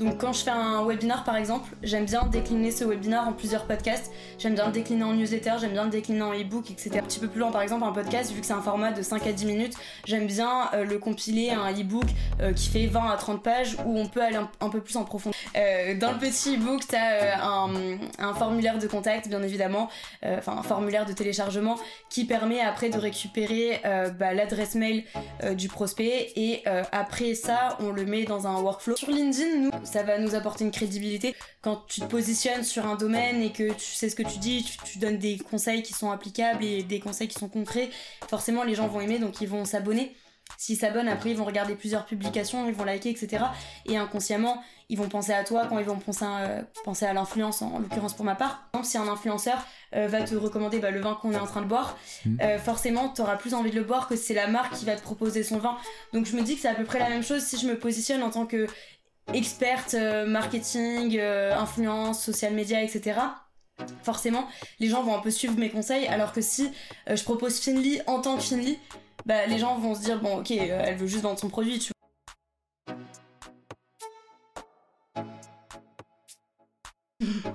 Donc quand je fais un webinar par exemple, j'aime bien décliner ce webinar en plusieurs podcasts, j'aime bien le décliner en newsletter, j'aime bien le décliner en e-book, etc. Un petit peu plus loin par exemple un podcast, vu que c'est un format de 5 à 10 minutes, j'aime bien euh, le compiler à un e-book euh, qui fait 20 à 30 pages où on peut aller un, peu plus en profondeur. Euh, dans le petit e-book, t'as un, un formulaire de contact bien évidemment, enfin un formulaire de téléchargement qui permet après de récupérer bah, l'adresse mail du prospect et après ça on le met dans un workflow. Sur LinkedIn, nous ça va nous apporter une crédibilité. Quand tu te positionnes sur un domaine et que tu sais ce que tu dis, tu, donnes des conseils qui sont applicables et des conseils qui sont concrets, forcément les gens vont aimer, donc ils vont s'abonner. S'ils s'abonnent, après ils vont regarder plusieurs publications, ils vont liker, etc. Et inconsciemment, ils vont penser à toi quand ils vont penser à, penser à l'influence, en, l'occurrence pour ma part. Par exemple, si un influenceur euh, va te recommander bah, le vin qu'on est en train de boire, mmh. euh, forcément tu auras plus envie de le boire que c'est la marque qui va te proposer son vin. Donc je me dis que c'est à peu près la même chose si je me positionne en tant que experte euh, marketing, euh, influence, social media, etc. Forcément, les gens vont un peu suivre mes conseils, alors que si euh, je propose Finly en tant que Finly, bah, les gens vont se dire bon ok, elle veut juste vendre son produit, tu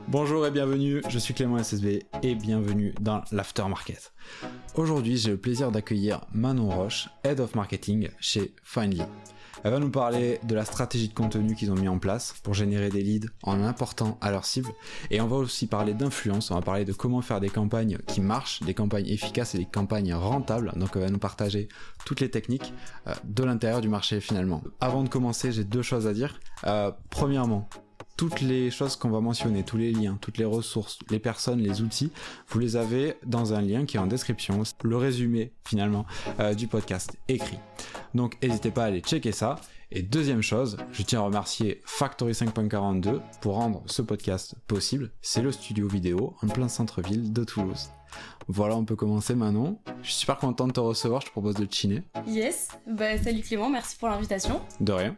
Bonjour et bienvenue, je suis Clément SSB et bienvenue dans l'Aftermarket. Aujourd'hui, j'ai le plaisir d'accueillir Manon Roche, Head of Marketing chez Finely. Elle va nous parler de la stratégie de contenu qu'ils ont mis en place pour générer des leads en important à leur cible. Et on va aussi parler d'influence, on va parler de comment faire des campagnes qui marchent, des campagnes efficaces et des campagnes rentables. Donc elle va nous partager toutes les techniques euh, de l'intérieur du marché finalement. Avant de commencer, j'ai deux choses à dire. Euh, premièrement, toutes les choses qu'on va mentionner, tous les liens, toutes les ressources, les personnes, les outils, vous les avez dans un lien qui est en description, le résumé finalement euh, du podcast écrit. Donc n'hésitez pas à aller checker ça. Et deuxième chose, je tiens à remercier Factory 5.42 pour rendre ce podcast possible. C'est le studio vidéo en plein centre-ville de Toulouse. Voilà, on peut commencer Manon. Je suis super content de te recevoir, je te propose de chiner. Yes, bah salut Clément, merci pour l'invitation. De rien.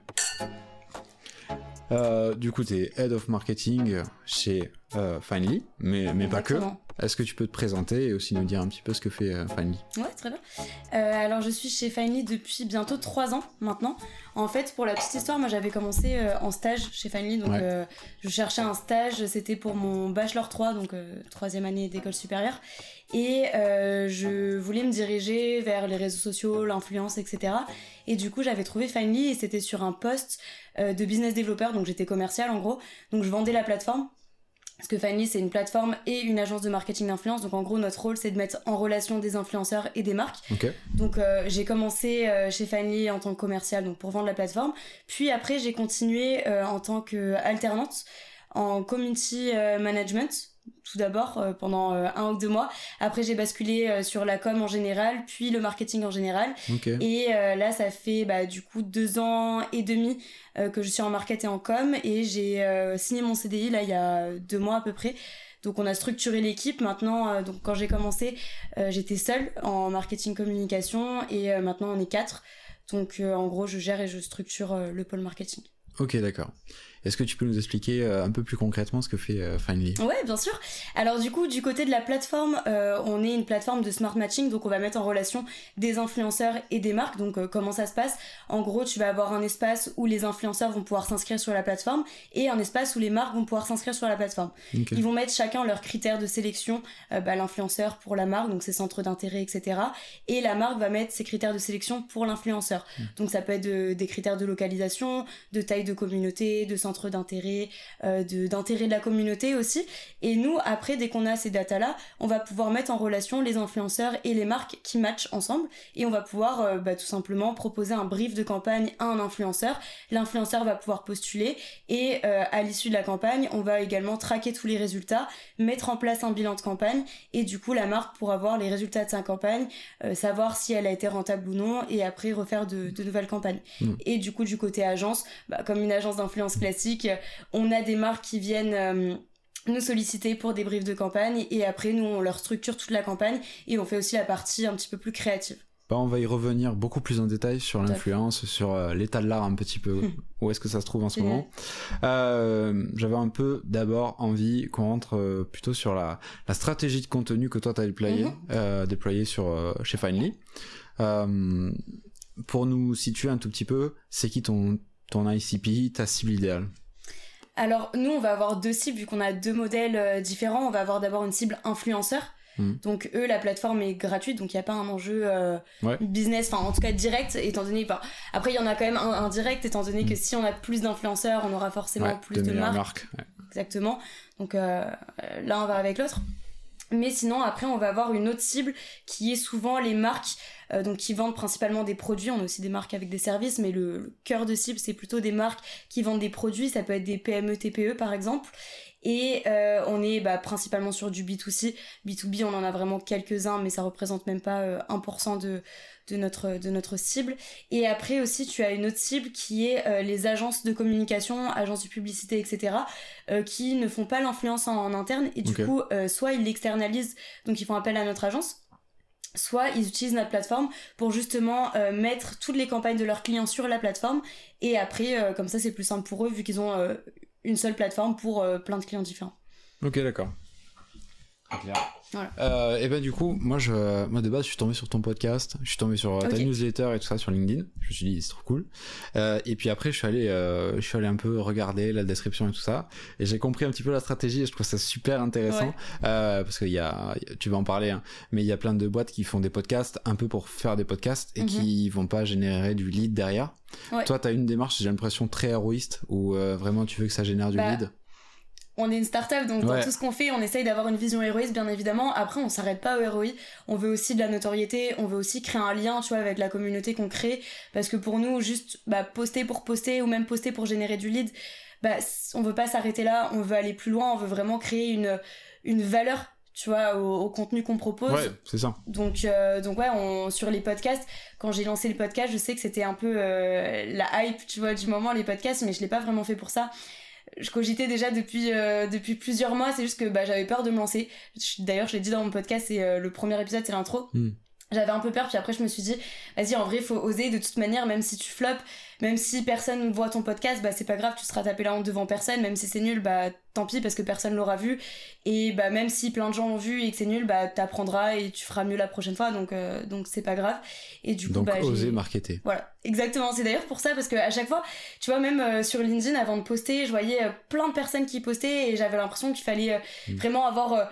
Euh, du coup, tu Head of Marketing chez euh, Finally, mais, mais pas que. Est-ce que tu peux te présenter et aussi nous dire un petit peu ce que fait euh, Finally Ouais, très bien. Euh, alors, je suis chez Finally depuis bientôt trois ans maintenant. En fait, pour la petite histoire, moi j'avais commencé euh, en stage chez Finally, donc je cherchais un stage, c'était pour mon Bachelor 3, donc troisième année d'école supérieure. Et je voulais me diriger vers les réseaux sociaux, l'influence, etc. Et du coup, j'avais trouvé Finally et c'était sur un poste de business developer, donc j'étais commercial en gros. Donc je vendais la plateforme parce que Finally, c'est une plateforme et une agence de marketing d'influence. Donc, en gros, notre rôle, c'est de mettre en relation des influenceurs et des marques. Donc, euh, j'ai commencé euh, chez Finally en tant que commercial, donc pour vendre la plateforme. Puis après, j'ai continué euh, en tant qu'alternante en community management tout d'abord euh, pendant euh, un ou deux mois. Après, j'ai basculé euh, sur la com en général, puis le marketing en général. Et là, ça fait bah, du coup deux ans et demi que je suis en market et en com. Et j'ai signé mon CDI là il y a deux mois à peu près. Donc on a structuré l'équipe. Maintenant, donc quand j'ai commencé, j'étais seule en marketing communication et maintenant on est quatre. Donc en gros, je gère et je structure le pôle marketing. Ok, d'accord. Est-ce que tu peux nous expliquer euh, un peu plus concrètement ce que fait euh, Finally Ouais, bien sûr. Alors du coup, du côté de la plateforme, euh, on est une plateforme de smart matching, donc on va mettre en relation des influenceurs et des marques. Donc comment ça se passe? En gros, tu vas avoir un espace où les influenceurs vont pouvoir s'inscrire sur la plateforme et un espace où les marques vont pouvoir s'inscrire sur la plateforme. Ils vont mettre chacun leurs critères de sélection. Bah, l'influenceur pour la marque, donc ses centres d'intérêt, etc. Et la marque va mettre ses critères de sélection pour l'influenceur. Hmm. Donc ça peut être des critères de localisation, de taille de communauté, de centre d'intérêt, euh, d'intérêt de la communauté aussi. Et nous, après, dès qu'on a ces datas-là, on va pouvoir mettre en relation les influenceurs et les marques qui matchent ensemble. Et on va pouvoir euh, bah, tout simplement proposer un brief de campagne à un influenceur. L'influenceur va pouvoir postuler et euh, à l'issue de la campagne, on va également traquer tous les résultats, mettre en place un bilan de campagne et du coup, la marque pourra voir les résultats de sa campagne, savoir si elle a été rentable ou non et après refaire de, nouvelles campagnes. Mmh. Et du coup, du côté agence, bah, comme une agence d'influence classique, on a des marques qui viennent euh, nous solliciter pour des briefs de campagne et après nous on leur structure toute la campagne et on fait aussi la partie un petit peu plus créative. Bah, on va y revenir beaucoup plus en détail sur l'influence, sur euh, l'état de l'art un petit peu, où est-ce que ça se trouve en ce moment. Euh, j'avais un peu d'abord envie qu'on rentre plutôt sur la, stratégie de contenu que toi tu as déployé, mhm. déployé sur, chez Finally. pour nous situer un tout petit peu, c'est qui ton, ton ICP, ta cible idéale Alors nous, on va avoir deux cibles vu qu'on a deux modèles différents. On va avoir d'abord une cible influenceur. Hmm. Donc eux, la plateforme est gratuite, donc il n'y a pas un enjeu business, enfin en tout cas direct, étant donné... après, il y en a quand même un indirect, étant donné que hmm. si on a plus d'influenceurs, on aura forcément plus de, marques. Exactement. Donc là, on va avec l'autre. Mais sinon, après, on va avoir une autre cible qui est souvent les marques euh, donc qui vendent principalement des produits. On a aussi des marques avec des services, mais le, cœur de cible, c'est plutôt des marques qui vendent des produits. Ça peut être des PME, TPE par exemple. Et euh, on est bah, principalement sur du B2C. B2B, on en a vraiment quelques-uns, mais ça représente même pas 1% euh, de, de, notre, de notre cible. Et après aussi, tu as une autre cible qui est euh, les agences de communication, agences de publicité, etc., qui ne font pas l'influence en, interne. Et du coup, soit ils l'externalisent, donc ils font appel à notre agence, soit ils utilisent notre plateforme pour justement mettre toutes les campagnes de leurs clients sur la plateforme et après comme ça c'est plus simple pour eux vu qu'ils ont une seule plateforme pour euh, plein de clients différents. Ok, d'accord. Euh, et ben du coup, moi, je, moi de base, je suis tombé sur ton podcast, je suis tombé sur euh, ta newsletter et tout ça sur LinkedIn. Je me suis dit, c'est trop cool. et puis après, je suis allé, je suis allé un peu regarder la description et tout ça, et j'ai compris un petit peu la stratégie. Et je trouve ça super intéressant parce qu'il y a, tu vas en parler, hein, mais il y a plein de boîtes qui font des podcasts un peu pour faire des podcasts et qui mhm. vont pas générer du lead derrière. Toi, tu as une démarche, j'ai l'impression, très héroïste où euh, vraiment tu veux que ça génère du bah, lead? On est une startup, donc dans tout ce qu'on fait, on essaye d'avoir une vision héroïste, bien évidemment. Après, on s'arrête pas au héroï. On veut aussi de la notoriété, on veut aussi créer un lien, tu vois, avec la communauté qu'on crée. Parce que pour nous, juste bah, poster pour poster ou même poster pour générer du lead, bah, on veut pas s'arrêter là, on veut aller plus loin, on veut vraiment créer une, une valeur tu vois, au, contenu qu'on propose. Ouais, c'est ça. Donc, euh, donc ouais, on, sur les podcasts, quand j'ai lancé le podcast, je sais que c'était un peu euh, la hype, tu vois, du moment, les podcasts, mais je l'ai pas vraiment fait pour ça. Je cogitais déjà depuis, euh, depuis plusieurs mois, c'est juste que bah, j'avais peur de me lancer. D'ailleurs, je l'ai dit dans mon podcast, c'est le premier épisode, c'est l'intro. Hmm. J'avais un peu peur, puis après je me suis dit, vas-y, en vrai, faut oser de toute manière, même si tu flops, même si personne voit ton podcast, bah c'est pas grave, tu seras tapé la honte devant personne, même si c'est nul, bah tant pis parce que personne l'aura vu. Et bah même si plein de gens l'ont vu et que c'est nul, bah t'apprendras et tu feras mieux la prochaine fois, donc euh, donc c'est pas grave. Et du coup, donc bah, oser marketer. Voilà, exactement. C'est d'ailleurs pour ça parce que à chaque fois, tu vois même euh, sur LinkedIn avant de poster, je voyais euh, plein de personnes qui postaient et j'avais l'impression qu'il fallait mm. vraiment avoir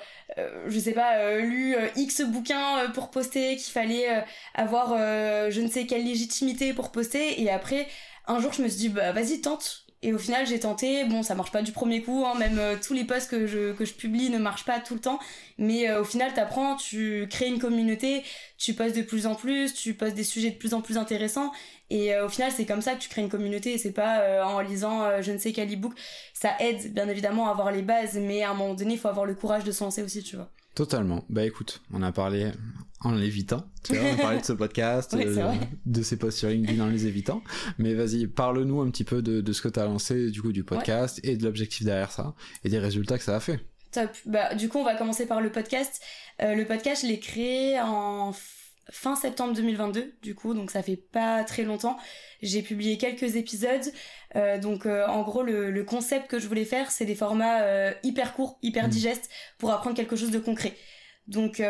je sais pas, lu X bouquins pour poster, qu'il fallait avoir je ne sais quelle légitimité pour poster. Et après, un jour, je me suis dit, bah vas-y, tente. Et au final, j'ai tenté. Bon, ça marche pas du premier coup. Hein. Même euh, tous les posts que je, que je publie ne marchent pas tout le temps. Mais euh, au final, t'apprends, tu crées une communauté, tu postes de plus en plus, tu postes des sujets de plus en plus intéressants. Et euh, au final, c'est comme ça que tu crées une communauté. Et c'est pas en lisant je ne sais quel e-book. Ça aide, bien évidemment, à avoir les bases. Mais à un moment donné, il faut avoir le courage de se lancer aussi, tu vois. Totalement. Bah écoute, on a parlé en l'évitant. Tu vois, on a parlé de ce podcast, euh, de ses posts sur LinkedIn en les évitant. Mais vas-y, parle-nous un petit peu de, ce que tu as lancé, du coup, du podcast et de l'objectif derrière ça et des résultats que ça a fait. Top. Bah, du coup, on va commencer par le podcast. Euh, le podcast, je l'ai créé en fin septembre 2022 du coup donc ça fait pas très longtemps j'ai publié quelques épisodes euh, donc euh, en gros le, concept que je voulais faire c'est des formats euh, hyper courts hyper mmh. digestes pour apprendre quelque chose de concret donc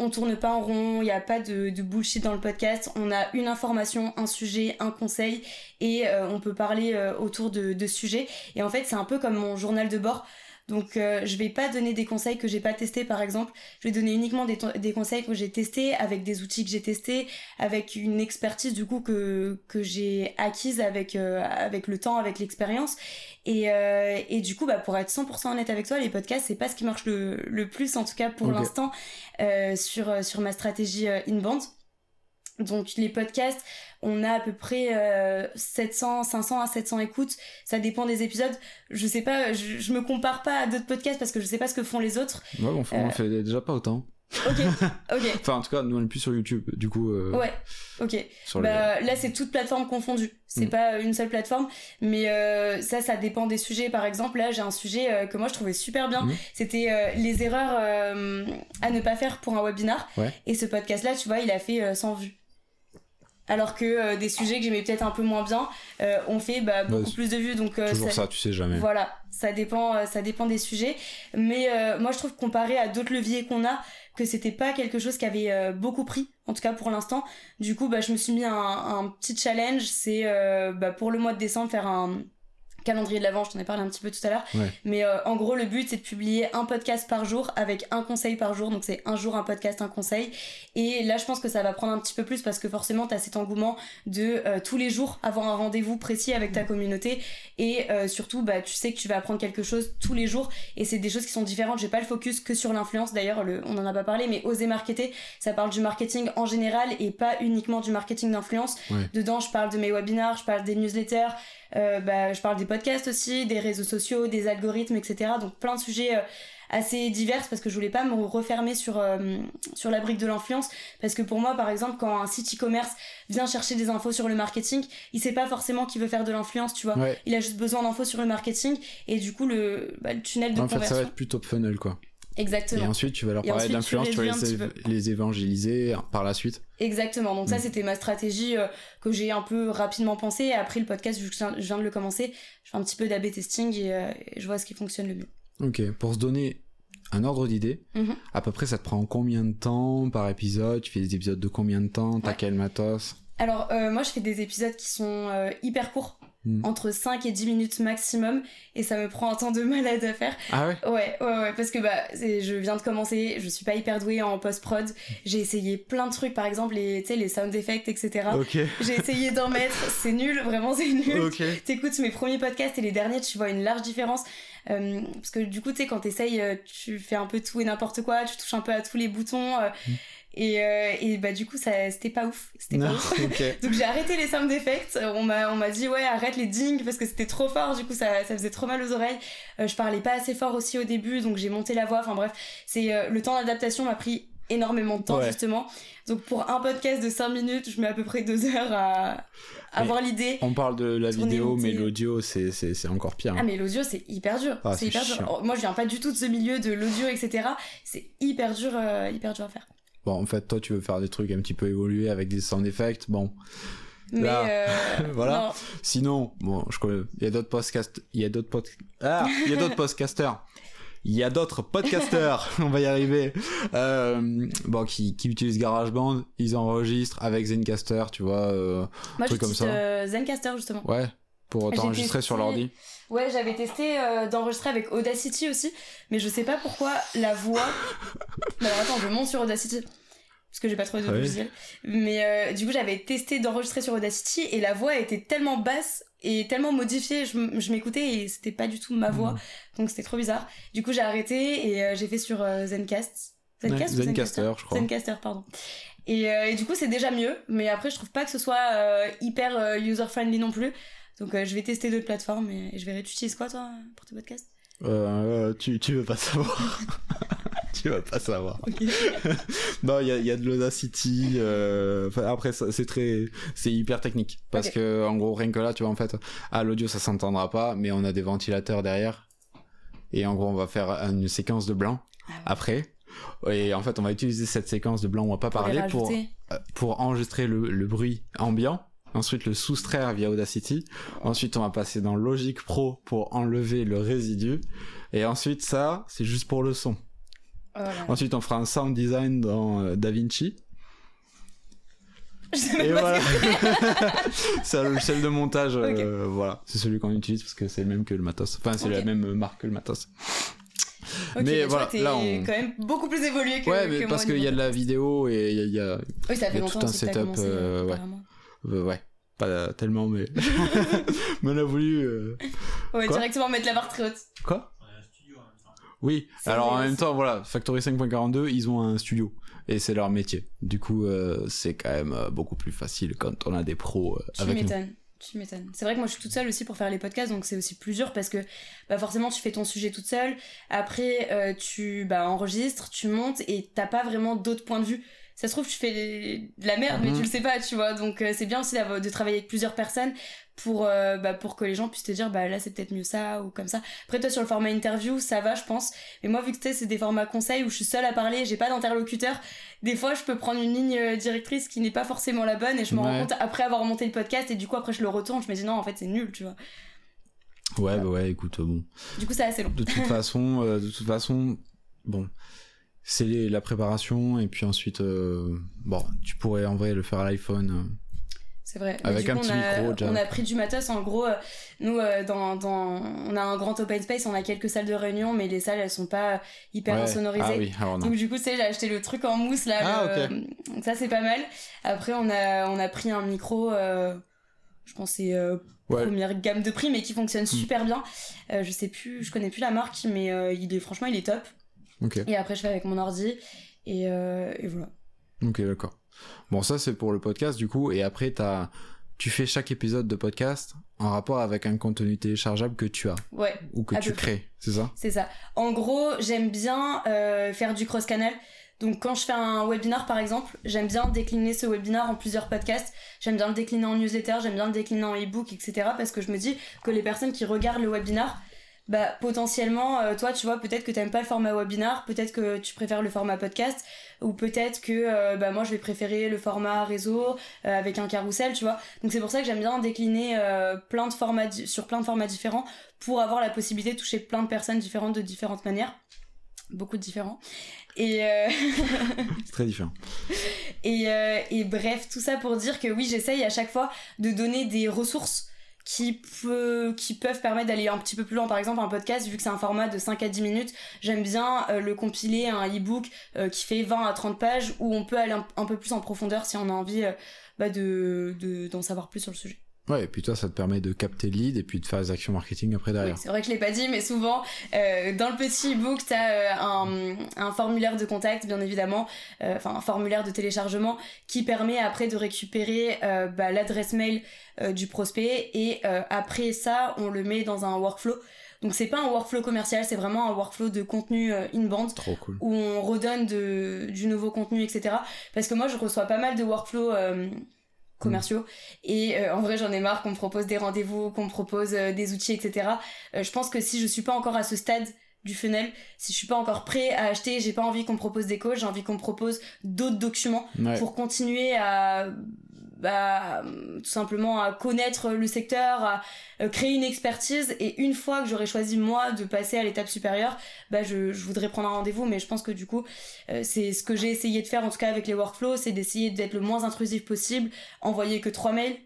on tourne pas en rond, il n'y a pas de, de, bullshit dans le podcast. On a une information, un sujet, un conseil et on peut parler autour de, de sujets. Et en fait, c'est un peu comme mon journal de bord. Donc euh, je vais pas donner des conseils que j'ai pas testés par exemple, je vais donner uniquement des, des conseils que j'ai testés avec des outils que j'ai testés, avec une expertise du coup que, que j'ai acquise avec, euh, avec le temps, avec l'expérience. Et, euh, et du coup bah pour être 100% honnête avec toi, les podcasts c'est pas ce qui marche le, le plus en tout cas pour l'instant sur, sur ma stratégie inbound. Donc les podcasts, on a à peu près 700, euh, 500 à 700 écoutes. Ça dépend des épisodes. Je sais pas, je, me compare pas à d'autres podcasts parce que je sais pas ce que font les autres. Ouais, on, fait, fait déjà pas autant. Ok, ok. enfin, en tout cas, nous on est plus sur YouTube, du coup. Euh, ouais, ok. Bah, Là, c'est toute plateforme confondue. C'est mm. pas une seule plateforme, mais euh, ça, ça dépend des sujets. Par exemple, là, j'ai un sujet que moi je trouvais super bien. Mm. C'était les erreurs à ne pas faire pour un webinar. Et ce podcast-là, tu vois, il a fait 100 vues alors que euh, des sujets que j'aimais peut-être un peu moins bien euh, ont fait bah, beaucoup plus de vues donc euh, toujours ça, tu sais jamais. voilà ça dépend ça dépend des sujets. Mais moi je trouve comparé à d'autres leviers qu'on a que c'était pas quelque chose qui avait beaucoup pris en tout cas pour l'instant. Du coup bah je me suis mis un, un petit challenge c'est bah, pour le mois de décembre faire un calendrier de l'avant, je t'en ai parlé un petit peu tout à l'heure. Ouais. Mais euh, en gros, le but, c'est de publier un podcast par jour avec un conseil par jour. Donc, c'est un jour, un podcast, un conseil. Et là, je pense que ça va prendre un petit peu plus parce que forcément, tu as cet engouement de euh, tous les jours avoir un rendez-vous précis avec ta communauté. Et euh, surtout, bah, tu sais que tu vas apprendre quelque chose tous les jours. Et c'est des choses qui sont différentes. J'ai pas le focus que sur l'influence. D'ailleurs, le- on en a pas parlé, mais oser marketer, ça parle du marketing en général et pas uniquement du marketing d'influence. Ouais. Dedans, je parle de mes webinars, je parle des newsletters, euh, bah, je parle des podcasts aussi, des réseaux sociaux, des algorithmes, etc. Donc plein de sujets euh, assez divers parce que je voulais pas me refermer sur, euh, sur la brique de l'influence. Parce que pour moi, par exemple, quand un site e-commerce vient chercher des infos sur le marketing, il sait pas forcément qu'il veut faire de l'influence, tu vois. Ouais. Il a juste besoin d'infos sur le marketing et du coup, le, bah, le tunnel de En fait, ça conversion. va être plus top funnel, quoi. Exactement. Et ensuite, tu vas leur parler d'influence, tu tu vas les, les évangéliser par la suite. Exactement, donc ça Mm. c'était ma stratégie euh, que j'ai un peu rapidement pensé. Et après le podcast, vu que je viens- de le commencer, je fais un petit peu d'AB testing et, euh, et je vois ce qui fonctionne le mieux. Ok, pour se donner un ordre d'idée, Mhm. à peu près ça te prend combien de temps par épisode? Tu fais des épisodes de combien de temps? T'as Ouais. quel matos? Alors euh, moi je fais des épisodes qui sont euh, hyper courts, Mm. entre 5 et 10 minutes maximum, et ça me prend un temps de malade à faire. Ah ouais? Ouais, ouais, ouais, parce que bah, je viens de commencer, je suis pas hyper douée en post-prod, j'ai essayé plein de trucs, par exemple les, les sound effects, etc. Ok, J'ai essayé d'en mettre, c'est nul, vraiment c'est nul. ok. T'écoutes mes premiers podcasts et les derniers, tu vois une large différence. Euh, parce que du coup, tu sais, quand t'essayes, euh, tu fais un peu tout et n'importe quoi, tu touches un peu à tous les boutons. euh, Mm. Et, euh, et bah, du coup, ça, c'était pas ouf. C'était pas ouf. Donc j'ai arrêté les sound effects. On m'a, on m'a dit ouais arrête les dings parce que c'était trop fort. Du coup ça, ça faisait trop mal aux oreilles. Euh, je parlais pas assez fort aussi au début, donc j'ai monté la voix. Enfin bref, c'est euh, le temps d'adaptation m'a pris énormément de temps Ouais. justement. Donc pour un podcast de 5 minutes, je mets à peu près 2 heures à, avoir l'idée. On parle de la vidéo, mais l'audio, c'est, encore pire. hein. Ah mais l'audio c'est hyper dur, Ah, c'est hyper dur. chiant. Oh, Moi je viens pas du tout de ce milieu de l'audio etc. C'est hyper dur, euh, hyper dur à faire. Bon, en fait, toi, tu veux faire des trucs un petit peu évolués avec des sound effects. Bon, Mais Là, euh, voilà. non. Sinon, bon, je connais, il y a d'autres podcasts, il y a d'autres pod... ah, il y a d'autres podcasters. Il y a d'autres podcasters, on va y arriver, euh, bon, qui, qui utilisent GarageBand, ils enregistrent avec Zencaster, tu vois, euh, Moi truc comme ça. euh, Zencaster justement. ouais, pour t'enregistrer sur l'ordi. Ouais, j'avais testé euh, d'enregistrer avec Audacity aussi, mais je sais pas pourquoi la voix. Alors attends, je monte sur Audacity parce que j'ai pas trouvé de Ah oui. logiciel. Mais euh, du coup, j'avais testé d'enregistrer sur Audacity et la voix était tellement basse et tellement modifiée, je, je m'écoutais et c'était pas du tout ma voix, Mhm. donc c'était trop bizarre. Du coup, j'ai arrêté et euh, j'ai fait sur Zencast. Zencast Ouais, ou Zencaster, je crois. Zencaster, pardon. Et, euh, et du coup, c'est déjà mieux, mais après, je trouve pas que ce soit euh, hyper euh, user-friendly non plus. Donc, euh, je vais tester d'autres plateformes et, et je verrai. Tu utilises quoi, toi, pour tes podcasts? Euh, tu, tu veux pas savoir. tu veux pas savoir. non, il y a, y a de l'Audacity. euh, enfin, après, c'est très, c'est hyper technique. Parce Ok. que, en gros, rien que là, tu vois, en fait, à l'audio, ça s'entendra pas, mais on a des ventilateurs derrière. Et en gros, on va faire une séquence de blanc Ah ouais. après. Et en fait, on va utiliser cette séquence de blanc, on va pas Pour parler pour, euh, pour enregistrer le, le bruit ambiant. Ensuite, le soustraire via Audacity. Ensuite, on va passer dans Logic Pro pour enlever le résidu. Et ensuite, ça, c'est juste pour le son. Oh. Ensuite, on fera un sound design dans euh, DaVinci. Je Et voilà. ce que c'est un logiciel de montage. euh, voilà. C'est celui qu'on utilise parce que c'est le même que le matos. Enfin, c'est la même marque que le matos. Mais voilà, t'es là, on- quand même beaucoup plus évolué que, ouais, que mais moi parce qu'il y a de la vidéo et il y a- y a, Oui, ça fait tout un que setup, commencé, euh, ouais. Euh, ouais. Pas tellement, mais. mais on a voulu. euh, Ouais, Quoi directement mettre la barre très haute. Quoi On a un studio en même temps. Oui, alors en même temps, voilà, Factory 5.42, ils ont un studio. Et c'est leur métier. Du coup, euh, c'est quand même euh, beaucoup plus facile quand on a des pros euh, Tu avec m'étonnes. Tu m'étonnes. C'est vrai que moi je suis toute seule aussi pour faire les podcasts, donc c'est aussi plus dur parce que bah, forcément tu fais ton sujet toute seule. Après euh, tu bah, enregistres, tu montes et t'as pas vraiment d'autres points de vue. Ça se trouve tu fais de la merde mais Mhm. tu le sais pas, tu vois. Donc euh, c'est bien aussi de travailler avec plusieurs personnes pour euh, bah, pour que les gens puissent te dire bah là c'est peut-être mieux ça ou comme ça. Après toi sur le format interview ça va je pense. Mais moi vu que c'est des formats conseils où je suis seule à parler, j'ai pas d'interlocuteur. Des fois je peux prendre une ligne euh, directrice qui n'est pas forcément la bonne et je me rends Ouais. compte après avoir monté le podcast et du coup après je le retourne, je me dis non en fait c'est nul tu vois. Ouais, bah ouais, écoute, bon. Du coup c'est assez long. De toute façon, euh, de toute façon, bon, c'est la préparation et puis ensuite, euh, bon, tu pourrais en vrai le faire à l'iPhone. euh. c'est vrai. Avec un petit on a, micro, déjà. On a pris du matos. En gros, euh, nous, dans, dans, on a un grand open space, on a quelques salles de réunion, mais les salles, elles sont pas hyper Ouais. insonorisées. Ah oui, non. Donc du coup, tu sais, j'ai acheté le truc en mousse là. Ah, le- Donc ça, c'est pas mal. Après, on a, on a pris un micro. euh, Je pense c'est euh, Ouais. Hmm. première gamme de prix, mais qui fonctionne super bien. Euh, je sais plus, je connais plus la marque, mais il est franchement, il est top. Ok, Et après, je fais avec mon ordi. Et, euh, et voilà. ok, d'accord. Bon, ça c'est pour le podcast du coup, et après t'as, tu fais chaque épisode de podcast en rapport avec un contenu téléchargeable que tu as Ouais. ou que tu crées, c'est ça? C'est ça. En gros, j'aime bien euh, faire du cross-canal. Donc quand je fais un webinar par exemple, j'aime bien décliner ce webinar en plusieurs podcasts. J'aime bien le décliner en newsletter, j'aime bien le décliner en e-book, etc. Parce que je me dis que les personnes qui regardent le webinar, bah potentiellement, euh, toi tu vois, peut-être que t'aimes pas le format webinar, peut-être que tu préfères le format podcast, ou peut-être que euh, bah moi je vais préférer le format réseau euh, avec un carrousel, tu vois. Donc c'est pour ça que j'aime bien décliner plein de formats di- sur plein de formats différents pour avoir la possibilité de toucher plein de personnes différentes de différentes manières. Beaucoup de différents. Et, C'est très différent. et, et bref, tout ça pour dire que oui, j'essaye à chaque fois de donner des ressources qui, peut, qui peuvent permettre d'aller un petit peu plus loin. Par exemple, un podcast, vu que c'est un format de 5 à 10 minutes, j'aime bien euh, le compiler un e-book euh, qui fait 20 à 30 pages où on peut aller un, peu plus en profondeur si on a envie euh, bah, de, de, d'en savoir plus sur le sujet. Ouais, et puis toi ça te permet de capter le lead et puis de faire les actions marketing après Oui, derrière. c'est vrai que je l'ai pas dit, mais souvent, euh, dans le petit e-book, tu as un, un formulaire de contact, bien évidemment, euh, enfin un formulaire de téléchargement qui permet après de récupérer euh, bah, l'adresse mail euh, du prospect et euh, après ça, on le met dans un workflow. Donc c'est pas un workflow commercial, c'est vraiment un workflow de contenu euh, Trop cool. où on redonne de, du nouveau contenu, etc. Parce que moi, je reçois pas mal de workflows euh, commerciaux. Et euh, en vrai j'en ai marre qu'on me propose des rendez-vous qu'on me propose euh, des outils etc Euh, je pense que si je suis pas encore à ce stade du funnel si je suis pas encore prêt à acheter j'ai pas envie qu'on me propose des calls j'ai envie qu'on me propose d'autres documents Ouais. pour continuer à bah, tout simplement à connaître le secteur, à euh, créer une expertise et une fois que j'aurai choisi moi de passer à l'étape supérieure, bah je, voudrais prendre un rendez-vous mais je pense que du coup euh, c'est ce que j'ai essayé de faire en tout cas avec les workflows, c'est d'essayer d'être le moins intrusif possible, envoyer que trois mails.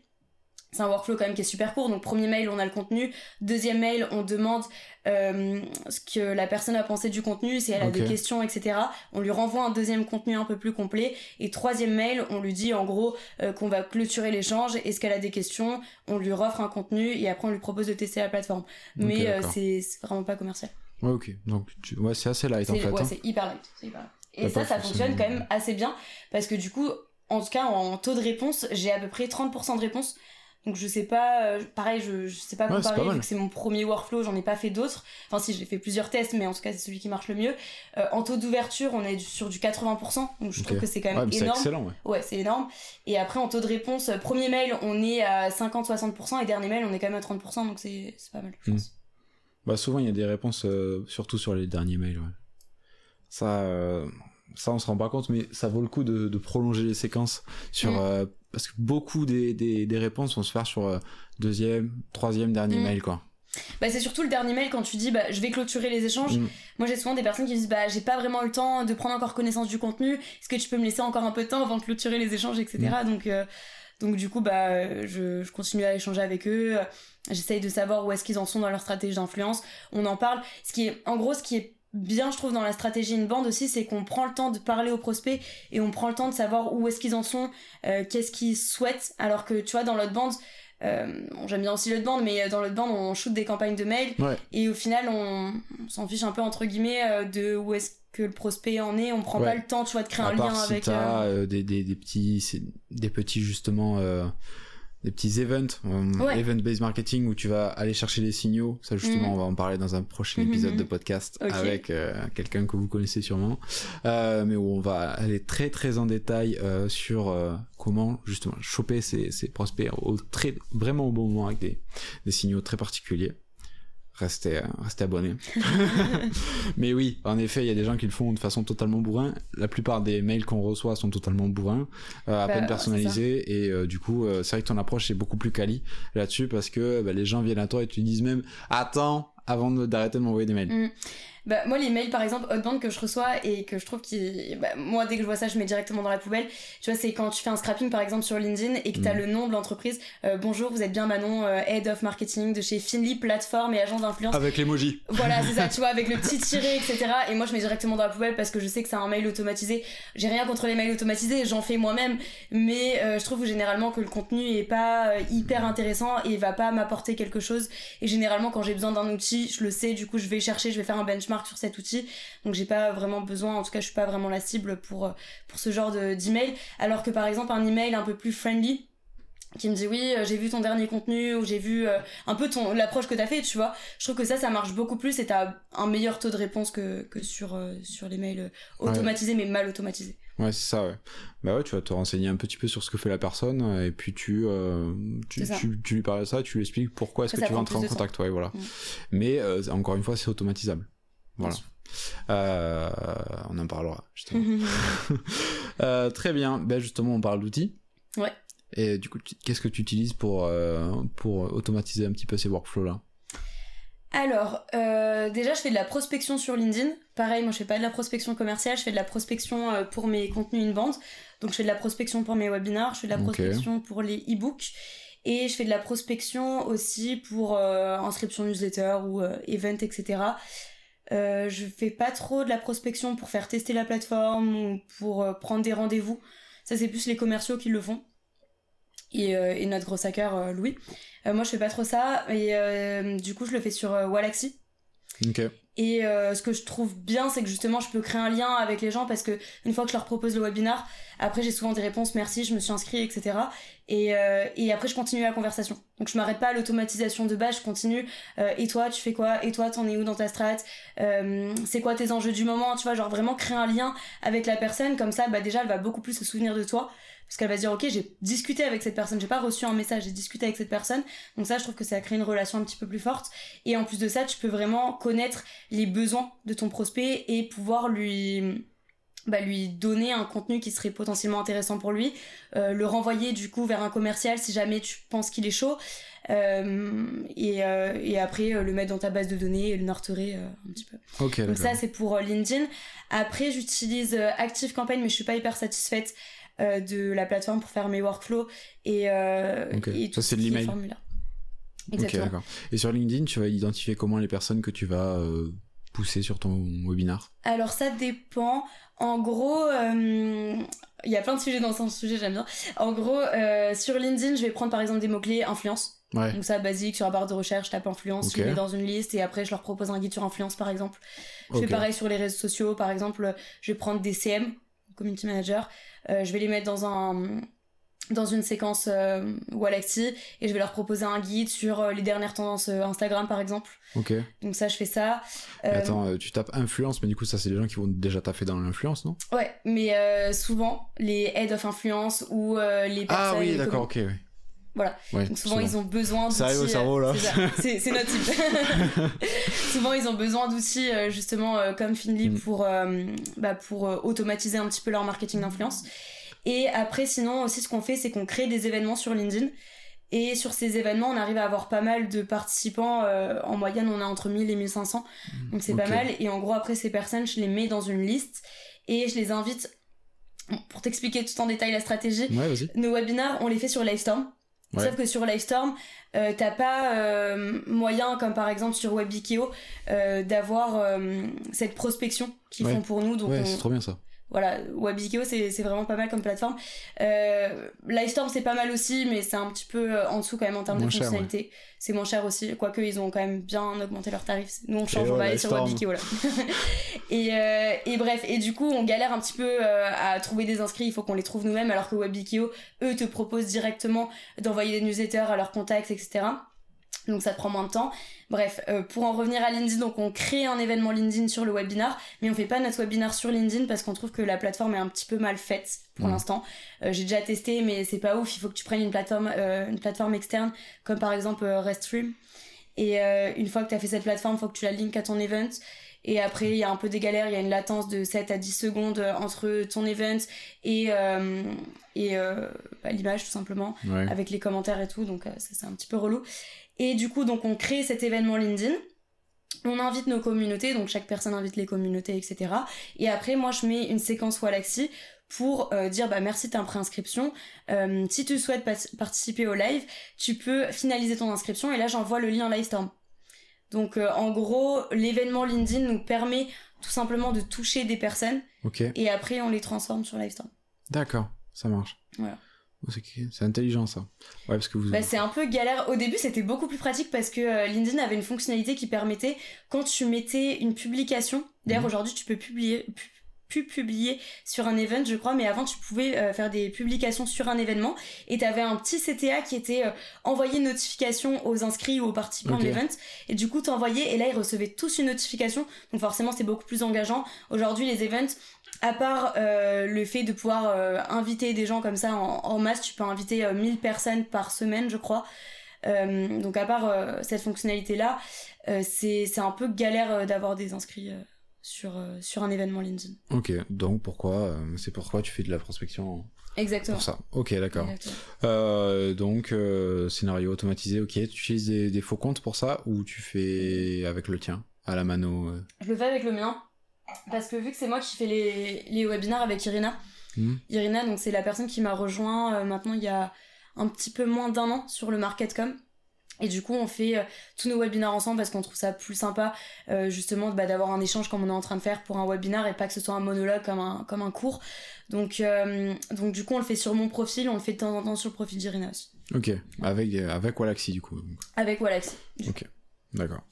C'est un workflow quand même qui est super court. Donc premier mail, on a le contenu. Deuxième mail, on demande euh, ce que la personne a pensé du contenu, si elle a des questions, etc. On lui renvoie un deuxième contenu un peu plus complet. Et troisième mail, on lui dit en gros euh, qu'on va clôturer l'échange. Est-ce qu'elle a des questions? On lui offre un contenu et après on lui propose de tester la plateforme. Mais euh, c'est vraiment pas commercial. Ouais, ok. Donc, tu... ouais, c'est assez light en fait. ouais, hein. c'est hyper light. c'est hyper light. Et ça, ça fonctionne forcément- quand même assez bien parce que du coup, en tout cas, en taux de réponse, j'ai à peu près 30% de réponse. Donc je sais pas, euh, pareil, je, je sais pas Ouais, comparer pas vu que c'est mon premier workflow, j'en ai pas fait d'autres. Enfin si, j'ai fait plusieurs tests, mais en tout cas c'est celui qui marche le mieux. Euh, en taux d'ouverture, on est sur du 80%, donc je trouve que c'est quand Ouais, même c'est énorme. excellent, ouais. Ouais, c'est énorme. Et après en taux de réponse, euh, premier mail, on est à 50-60% et dernier mail, on est quand même à 30%, donc c'est c'est pas mal, je Mm. pense. Bah, souvent, il y a des réponses, euh, surtout sur les derniers mails, ouais. Ça, ça, on se rend pas compte, mais ça vaut le coup de, de prolonger les séquences sur, Mm. Parce que beaucoup des, des, des réponses vont se faire sur euh, deuxième, troisième, dernier Mm. mail, quoi. Bah c'est surtout le dernier mail quand tu dis bah je vais clôturer les échanges. Mm. Moi j'ai souvent des personnes qui me disent bah j'ai pas vraiment eu le temps de prendre encore connaissance du contenu. Est-ce que tu peux me laisser encore un peu de temps avant de clôturer les échanges etc. Donc euh, donc du coup bah je, je continue à échanger avec eux. J'essaye de savoir où est-ce qu'ils en sont dans leur stratégie d'influence. On en parle. Ce qui est en gros ce qui est bien je trouve dans la stratégie inbound aussi c'est qu'on prend le temps de parler aux prospects et on prend le temps de savoir où est-ce qu'ils en sont, euh, qu'est-ce qu'ils souhaitent. Alors que tu vois dans l'autre bande euh, bon, j'aime bien aussi l'autre bande mais dans l'autre bande on shoot des campagnes de mails Ouais. et au final, on, on s'en fiche un peu entre guillemets euh, de où est-ce que le prospect en est. On prend Ouais. pas le temps, tu vois, de créer à un part lien si avec. euh, euh, des, des, des petits c'est des petits justement euh, des petits events euh, Ouais. event based marketing où tu vas aller chercher des signaux. Ça justement Mhm. on va en parler dans un prochain Mhm, épisode de podcast avec euh, quelqu'un que vous connaissez sûrement. Euh, mais où on va aller très très en détail euh, sur comment justement choper ces, ces prospects au très vraiment au bon moment avec des, des signaux très particuliers restez, euh, restez abonnés mais oui, en effet, il y a des gens qui le font de façon totalement bourrin. La plupart des mails qu'on reçoit sont totalement bourrins, euh, à Bah, peine personnalisés. Et euh, du coup, euh, c'est vrai que ton approche est beaucoup plus quali là-dessus parce que bah, les gens viennent à toi et te disent même Attends avant d'arrêter de m'envoyer des mails. Mm. Bah, moi, les mails, par exemple, Hotband que je reçois et que je trouve qui. Bah, moi, dès que je vois ça, je mets directement dans la poubelle. Tu vois, c'est quand tu fais un scrapping, par exemple, sur LinkedIn et que tu as Mm. le nom de l'entreprise. Euh, bonjour, vous êtes bien Manon, euh, Head of Marketing de chez Finly, plateforme et agent d'influence. Avec l'emoji. Voilà, c'est ça, tu vois, avec le petit tiré, etc. Et moi, je mets directement dans la poubelle parce que je sais que c'est un mail automatisé. J'ai rien contre les mails automatisés, j'en fais moi-même. Mais euh, je trouve généralement que le contenu est pas hyper intéressant et va pas m'apporter quelque chose. Et généralement, quand j'ai besoin d'un outil, je le sais, du coup, je vais chercher, je vais faire un benchmark sur cet outil. Donc, j'ai pas vraiment besoin, en tout cas, je suis pas vraiment la cible pour, euh, pour ce genre de- d'email. Alors que par exemple, un email un peu plus friendly, qui me dit oui euh, j'ai vu ton dernier contenu ou j'ai vu euh, un peu ton l'approche que t'as fait tu vois je trouve que ça ça marche beaucoup plus et t'as un meilleur taux de réponse que, que sur euh, sur les mails automatisés mais mal automatisés Ouais, c'est ça, ouais. Bah ouais, tu vas te renseigner un petit peu sur ce que fait la personne, et puis tu, euh, tu, tu, tu lui parles de ça, tu lui expliques pourquoi est-ce que tu veux entrer en de contact, ouais, voilà. Mm. Mais encore une fois, c'est automatisable. Voilà. Euh, on en parlera, justement. Euh, très bien. Ben justement, on parle d'outils. Ouais. Et du coup, qu'est-ce que tu utilises pour, euh, pour automatiser un petit peu ces workflows-là? Alors, euh, déjà, je fais de la prospection sur LinkedIn. Pareil, moi, je fais pas de la prospection commerciale, je fais de la prospection pour mes contenus inbound. Donc, je fais de la prospection pour mes webinars, je fais de la prospection pour les e-books. Et je fais de la prospection aussi pour inscription newsletter ou event, etc. Euh, je fais pas trop de la prospection pour faire tester la plateforme ou pour euh, prendre des rendez-vous. Ça, c'est plus les commerciaux qui le font. Et, euh, notre gros hacker, Louis. Moi, je fais pas trop ça. Et du coup, je le fais sur Wallaxy. Et euh, ce que je trouve bien, c'est que justement, je peux créer un lien avec les gens parce que une fois que je leur propose le webinar, après, j'ai souvent des réponses merci, je me suis inscrit, etc. Et, euh, et après, je continue la conversation. Donc, je m'arrête pas à l'automatisation de base, je continue. Euh, et toi, tu fais quoi? Et toi, t'en es où dans ta strat? Euh, C'est quoi tes enjeux du moment? Tu vois, genre vraiment créer un lien avec la personne. Comme ça, bah, déjà, elle va beaucoup plus se souvenir de toi. Parce qu'elle va se dire, ok, j'ai discuté avec cette personne, j'ai pas reçu un message, j'ai discuté avec cette personne. Donc ça, je trouve que ça crée une relation un petit peu plus forte. Et en plus de ça, tu peux vraiment connaître les besoins de ton prospect et pouvoir lui bah, lui donner un contenu qui serait potentiellement intéressant pour lui, euh, le renvoyer du coup vers un commercial si jamais tu penses qu'il est chaud, euh, et, euh, et après le mettre dans ta base de données et le nurturer euh, un petit peu. Ok, Donc ça c'est pour LinkedIn. Après j'utilise euh, Active Campaign mais je suis pas hyper satisfaite euh, de la plateforme pour faire mes workflows et, euh, Ok. et Ça, tout c'est ce de l'email. Exactement. Et sur LinkedIn, tu vas identifier comment les personnes que tu vas euh, pousser sur ton webinar? Alors ça dépend. En gros, euh, il y a plein de sujets dans ce sujet, j'aime bien. En gros, euh, sur LinkedIn, je vais prendre par exemple des mots-clés influence. Ouais. Donc ça, basique, sur la barre de recherche, je tape influence, je les mets dans une liste et après je leur propose un guide sur influence par exemple. Je fais pareil sur les réseaux sociaux, par exemple, je vais prendre des CM, community manager, euh, je vais les mettre dans un dans une séquence euh, Wallaxy et je vais leur proposer un guide sur euh, les dernières tendances euh, Instagram par exemple. Ok. Donc ça, je fais ça. Attends, tu tapes influence, mais du coup, ça, c'est des gens qui vont déjà taffer dans l'influence, non? Ouais, mais souvent les head of influence ou les personnes. Ah oui, les d'accord, ok, oui. Voilà. Ouais, Donc souvent ils ont besoin d'outils. Ça arrive au euh, cerveau, là. c'est notre type. souvent ils ont besoin d'outils euh, justement euh, comme Finly Mm. pour euh, bah, pour euh, automatiser un petit peu leur marketing d'influence. Et après sinon aussi ce qu'on fait c'est qu'on crée des événements sur LinkedIn. Et sur ces événements, on arrive à avoir pas mal de participants. euh, en moyenne, on a entre 1000 et 1500. Donc c'est pas mal. Et en gros, après, ces personnes, je les mets dans une liste et je les invite. Pour t'expliquer tout en détail la stratégie, Ouais, nos webinars, on les fait sur Livestorm. Ouais. Sauf que sur Livestorm, euh, t'as pas euh, moyen, comme par exemple sur WebIKEO, euh, d'avoir euh, cette prospection qu'ils Ouais. font pour nous. Donc Ouais, on- c'est trop bien ça. Voilà, WebIKEO c'est c'est vraiment pas mal comme plateforme. Euh, Livestorm c'est pas mal aussi, mais c'est un petit peu euh, en dessous quand même en termes Moins de fonctionnalité. C'est moins cher aussi, quoique ils ont quand même bien augmenté leurs tarifs. Nous on change, Et on ouais, va aller sur. WebIKEO là. et, euh, et bref, et du coup on galère un petit peu euh, à trouver des inscrits, il faut qu'on les trouve nous-mêmes, alors que WebIKEO, eux te proposent directement d'envoyer des newsletters à leurs contacts, etc. Donc ça te prend moins de temps. Bref, euh, pour en revenir à LinkedIn, donc on crée un événement LinkedIn sur le webinar, mais on fait pas notre webinar sur LinkedIn parce qu'on trouve que la plateforme est un petit peu mal faite pour l'instant. Euh, J'ai déjà testé, mais c'est pas ouf. Il faut que tu prennes une plateforme, euh, une plateforme externe, comme par exemple Restream. Et une fois que tu as fait cette plateforme, il faut que tu la linkes à ton event. Et après, il y a un peu des galères, il y a une latence de 7 à 10 secondes entre ton event et, euh, et euh, bah, l'image tout simplement Ouais. avec les commentaires et tout, donc euh, ça c'est un petit peu relou. Et du coup, donc on crée cet événement LinkedIn. on invite nos communautés, donc chaque personne invite les communautés, etc. Et après, moi, je mets une séquence Walaxy pour euh, dire bah merci ta préinscription. Euh, si tu souhaites participer au live, tu peux finaliser ton inscription et là j'envoie le lien Livestorm. Donc euh, en gros, l'événement LinkedIn nous permet tout simplement de toucher des personnes et après on les transforme sur Livestorm. D'accord, ça marche. Voilà. Oh, c'est intelligent ça. Ouais, parce que vous... Bah, c'est un peu galère. Au début, c'était beaucoup plus pratique parce que LinkedIn avait une fonctionnalité qui permettait, quand tu mettais une publication, d'ailleurs mhm. aujourd'hui tu peux publier, pu publier sur un event, je crois, mais avant tu pouvais euh, faire des publications sur un événement et tu avais un petit CTA qui était euh, envoyé une notification aux inscrits ou aux participants de l'event et du coup t'envoyais et là ils recevaient tous une notification donc forcément c'est beaucoup plus engageant. Aujourd'hui les events à part euh, le fait de pouvoir inviter des gens comme ça en, masse, tu peux inviter 1000 personnes par semaine, je crois. donc à part cette fonctionnalité là, c'est un peu galère d'avoir des inscrits sur, euh, sur un événement LinkedIn. Ok, donc pourquoi euh, c'est pourquoi tu fais de la prospection Exactement. Pour ça. Ok, d'accord. Euh, donc scénario automatisé, ok. Tu utilises des, faux comptes pour ça ou tu fais avec le tien à la mano Je le fais avec le mien parce que vu que c'est moi qui fais les, les webinaires avec Irina. Hmm. Irina, donc c'est la personne qui m'a rejoint maintenant il y a un petit peu moins d'un an sur le MarketCom. Et du coup, on fait euh, tous nos webinaires ensemble parce qu'on trouve ça plus sympa, euh, justement, bah, d'avoir un échange comme on est en train de faire pour un webinar et pas que ce soit un monologue comme un, comme un cours. Donc, euh, donc, du coup, on le fait sur mon profil, on le fait de temps en temps sur le profil d'Irina aussi. Ok, avec, avec Wallaxy, du coup. Avec Wallaxy. Ok, d'accord.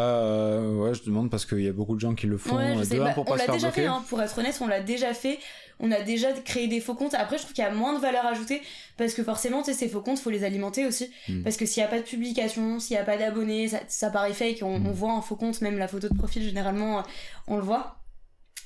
Ouais, je demande parce qu'il y a beaucoup de gens qui le font. Ouais, je sais. Bah, on l'a déjà fait, hein, pour être honnête, on l'a déjà fait on a déjà créé des faux comptes. Après, je trouve qu'il y a moins de valeur ajoutée parce que forcément, ces faux comptes, faut les alimenter aussi. Mm. Parce que s'il n'y a pas de publication, s'il n'y a pas d'abonnés, ça, paraît fake. On, mm. on, voit un faux compte, même la photo de profil, généralement, euh, on le voit.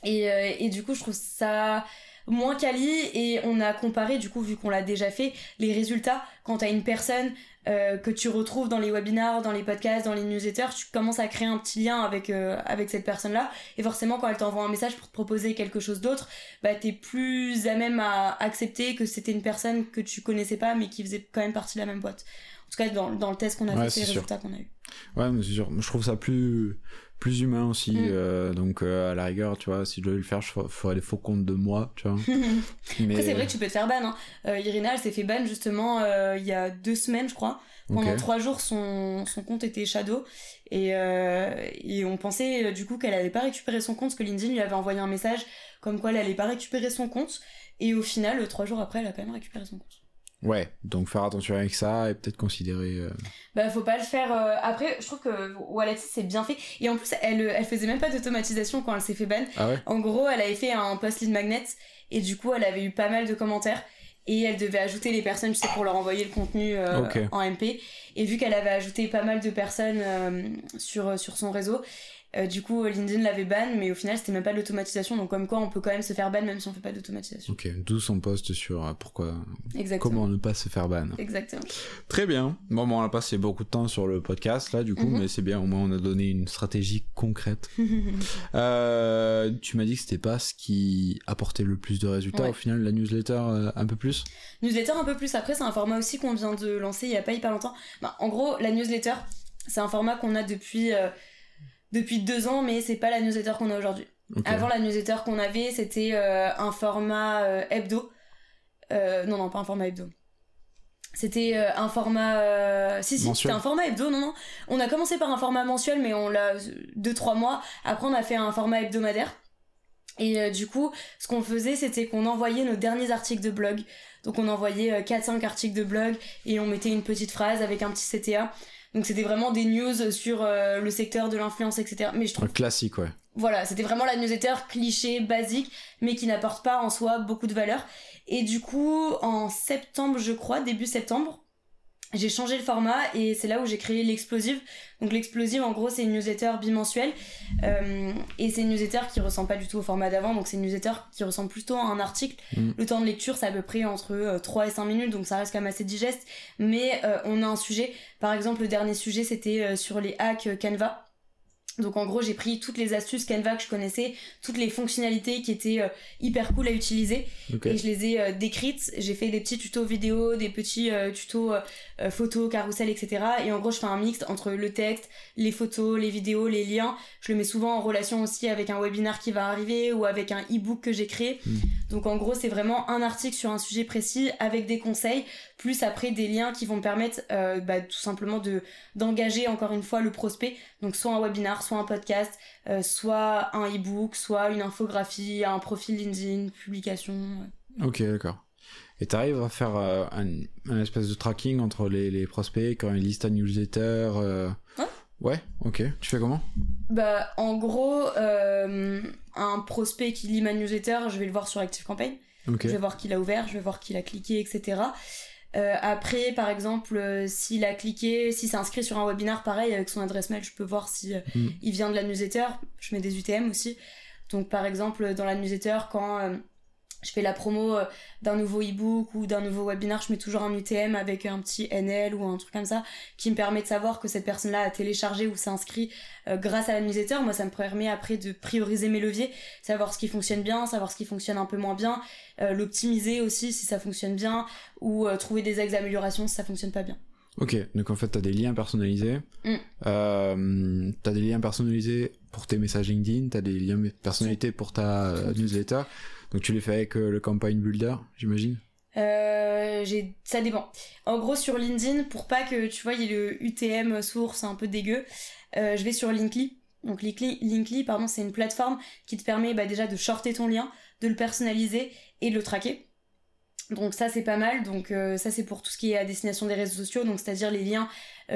Et, euh, et du coup, je trouve ça moins quali et on a comparé du coup vu qu'on l'a déjà fait les résultats quand t'as une personne euh, que tu retrouves dans les webinars, dans les podcasts, dans les newsletters, tu commences à créer un petit lien avec euh, avec cette personne-là et forcément quand elle t'envoie un message pour te proposer quelque chose d'autre, bah t'es plus à même à accepter que c'était une personne que tu connaissais pas mais qui faisait quand même partie de la même boîte. En tout cas dans, dans le test qu'on a fait, c'est les résultats qu'on a eu. Ouais, mais c'est sûr. Je trouve ça plus plus humain aussi. Mm. Euh, donc à la rigueur, tu vois, si je devais le faire, je ferais des faux comptes de moi, tu vois. mais... Après c'est vrai que tu peux te faire ban. Hein. Irina, elle s'est fait ban justement il y a deux semaines, je crois. Pendant trois jours, son, son compte était shadow. Et, euh, et on pensait euh, du coup qu'elle allait pas récupérer son compte, parce que LinkedIn lui avait envoyé un message comme quoi elle allait pas récupérer son compte. Et au final, euh, trois jours après, elle a quand même récupéré son compte. Ouais, donc faire attention avec ça et peut-être considérer. Bah, faut pas le faire. Après, je trouve que Wallaxy c'est bien fait. Et en plus, elle, elle faisait même pas d'automatisation quand elle s'est fait ban. Ah ouais? En gros, elle avait fait un post lead magnet et du coup, elle avait eu pas mal de commentaires et elle devait ajouter les personnes, tu sais, pour leur envoyer le contenu euh, en MP. Et vu qu'elle avait ajouté pas mal de personnes euh, sur, sur son réseau, euh, du coup, LinkedIn l'avait ban, mais au final, c'était même pas de l'automatisation. Donc, comme quoi, on peut quand même se faire ban même si on fait pas d'automatisation. Ok, d'où son post sur euh, pourquoi. Comment ne pas se faire ban. Exactement. Très bien. Bon, bon, on a passé beaucoup de temps sur le podcast, là, du coup, mhm. mais c'est bien, au moins, on a donné une stratégie concrète. euh, tu m'as dit que c'était pas ce qui apportait le plus de résultats. Au final, la newsletter, euh, un peu plus? Newsletter, un peu plus. Après, c'est un format aussi qu'on vient de lancer il y a pas hyper longtemps. Bah, en gros, la newsletter, c'est un format qu'on a depuis depuis deux ans, mais c'est pas la newsletter qu'on a aujourd'hui. Avant, la newsletter qu'on avait, c'était euh, un format euh, hebdo. Euh, non, non, pas un format hebdo. C'était un format. Si, si, c'était un format hebdo, non, non. On a commencé par un format mensuel, mais on l'a deux, trois mois. Après, on a fait un format hebdomadaire. Et du coup, ce qu'on faisait, c'était qu'on envoyait nos derniers articles de blog. Donc, on envoyait 4-5 articles de blog et on mettait une petite phrase avec un petit CTA. Donc c'était vraiment des news sur euh, le secteur de l'influence, etc. Mais je trouve... classique, ouais. Voilà, c'était vraiment la newsletter cliché, basique, mais qui n'apporte pas en soi beaucoup de valeur. Et du coup, en septembre, je crois, début septembre, j'ai changé le format et c'est là où j'ai créé l'explosive. Donc l'explosive en gros c'est une newsletter bimensuelle euh, et c'est une newsletter qui ressemble pas du tout au format d'avant donc c'est une newsletter qui ressemble plutôt à un article. Mm. Le temps de lecture c'est à peu près entre 3 euh, et 5 minutes donc ça reste quand même assez digeste mais euh, on a un sujet par exemple le dernier sujet c'était sur les hacks Canva Donc en gros, j'ai pris toutes les astuces Canva que je connaissais, toutes les fonctionnalités qui étaient euh, hyper cool à utiliser et je les ai euh, décrites. J'ai fait des petits tutos vidéo, des petits euh, tutos photos, carrousel, etc. Et en gros, je fais un mix entre le texte, les photos, les vidéos, les liens. Je le mets souvent en relation aussi avec un webinaire qui va arriver ou avec un e-book que j'ai créé. Mm. Donc en gros, c'est vraiment un article sur un sujet précis avec des conseils, plus après des liens qui vont me permettre euh, bah, tout simplement de d'engager encore une fois le prospect. Donc soit un webinar, soit un podcast, euh, soit un e-book, soit une infographie, un profil LinkedIn, publication. Ok, d'accord. Et t'arrives à faire euh, un, un espèce de tracking entre les, les prospects quand ils lisent ta newsletter Ouais. Ouais, ok. Tu fais comment? Bah en gros, euh, un prospect qui lit ma newsletter, je vais le voir sur ActiveCampaign. Ok. Je vais voir qu'il a ouvert, je vais voir qu'il a cliqué, etc. Euh, après, par exemple, euh, s'il a cliqué, s'il s'est inscrit sur un webinar, pareil, avec son adresse mail, je peux voir si euh, Mm. il vient de la newsletter. Je mets des UTM aussi. Donc, par exemple, dans la newsletter, quand je fais la promo euh, d'un nouveau e-book ou d'un nouveau webinar, je mets toujours un UTM avec un petit NL ou un truc comme ça qui me permet de savoir que cette personne-là a téléchargé ou s'est inscrit euh, grâce à la newsletter. Moi, ça me permet après de prioriser mes leviers, savoir ce qui fonctionne bien, savoir ce qui fonctionne un peu moins bien, euh, l'optimiser aussi si ça fonctionne bien ou trouver des axes d'amélioration si ça fonctionne pas bien. Ok, donc en fait, t'as des liens personnalisés. Mm. Euh, t'as des liens personnalisés pour tes messages LinkedIn, t'as des liens personnalisés pour ta newsletter. Donc tu les fais avec euh, le campaign builder, j'imagine? Euh, ça dépend. En gros sur LinkedIn pour pas que tu vois il y ait le UTM source un peu dégueu, euh, je vais sur Linkly. Donc Linkly, Linkly pardon, c'est une plateforme qui te permet bah, déjà de shorter ton lien, de le personnaliser et de le traquer. Donc ça c'est pas mal. Donc euh, ça c'est pour tout ce qui est à destination des réseaux sociaux, donc c'est-à-dire les liens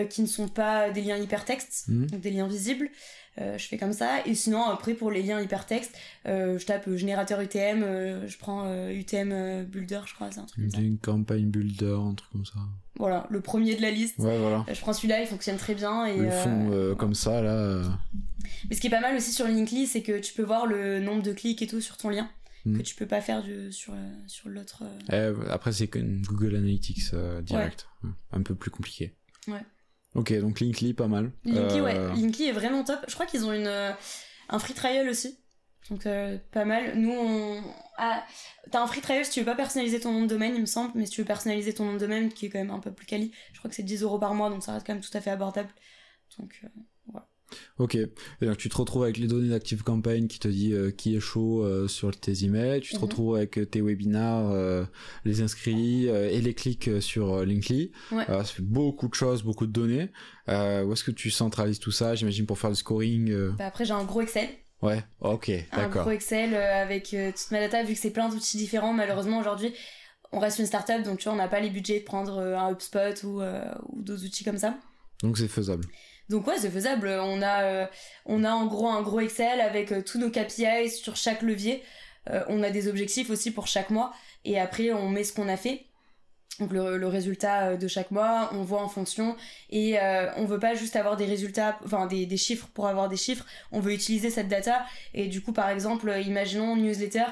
qui ne sont pas des liens hypertextes, Mhm. donc des liens visibles. Euh, je fais comme ça. Et sinon après pour les liens hypertextes, euh, je tape euh, générateur UTM, euh, je prends UTM Builder, je crois, c'est un truc comme ça. Une campagne builder, un truc comme ça. Voilà, le premier de la liste. Ouais, voilà. Je prends celui-là, il fonctionne très bien. Et, le fond comme ça, là. Mais ce qui est pas mal aussi sur Linkly, c'est que tu peux voir le nombre de clics et tout sur ton lien, Mhm. que tu peux pas faire du- sur, sur l'autre. eh, après, c'est Google Analytics direct. Ouais, Un peu plus compliqué. Ouais. Ok, donc Linkly, pas mal. Linkly, Euh, ouais, Linkly est vraiment top. Je crois qu'ils ont une, euh, un free trial aussi. Donc euh, pas mal. Nous, on. Ah, T'as un free trial si tu veux pas personnaliser ton nom de domaine, il me semble, mais si tu veux personnaliser ton nom de domaine, qui est quand même un peu plus quali, je crois que c'est 10 euros par mois, donc ça reste quand même tout à fait abordable. Donc, euh, Ok, et donc tu te retrouves avec les données d'Active Campaign qui te dit euh, qui est chaud euh, sur tes emails, tu te Mhm. retrouves avec euh, tes webinars, euh, les inscrits et les clics sur Linkly. Ouais. Ça fait beaucoup de choses, beaucoup de données. Où est-ce que tu centralises tout ça J'imagine pour faire le scoring. bah, après, j'ai un gros Excel. Ouais, ok, un d'accord. gros Excel avec toute ma data vu que c'est plein d'outils différents malheureusement aujourd'hui on reste une startup donc tu vois on n'a pas les budgets de prendre un HubSpot ou, ou d'autres outils comme ça Donc c'est faisable. Donc ouais c'est faisable. On a euh, on a en gros un gros Excel avec euh, tous nos KPIs sur chaque levier. Euh, on a des objectifs aussi pour chaque mois. Et après on met ce qu'on a fait. Donc le, résultat de chaque mois, on voit en fonction. Et on veut pas juste avoir des résultats, enfin des, des chiffres pour avoir des chiffres, on veut utiliser cette data. Et du coup par exemple, imaginons newsletter,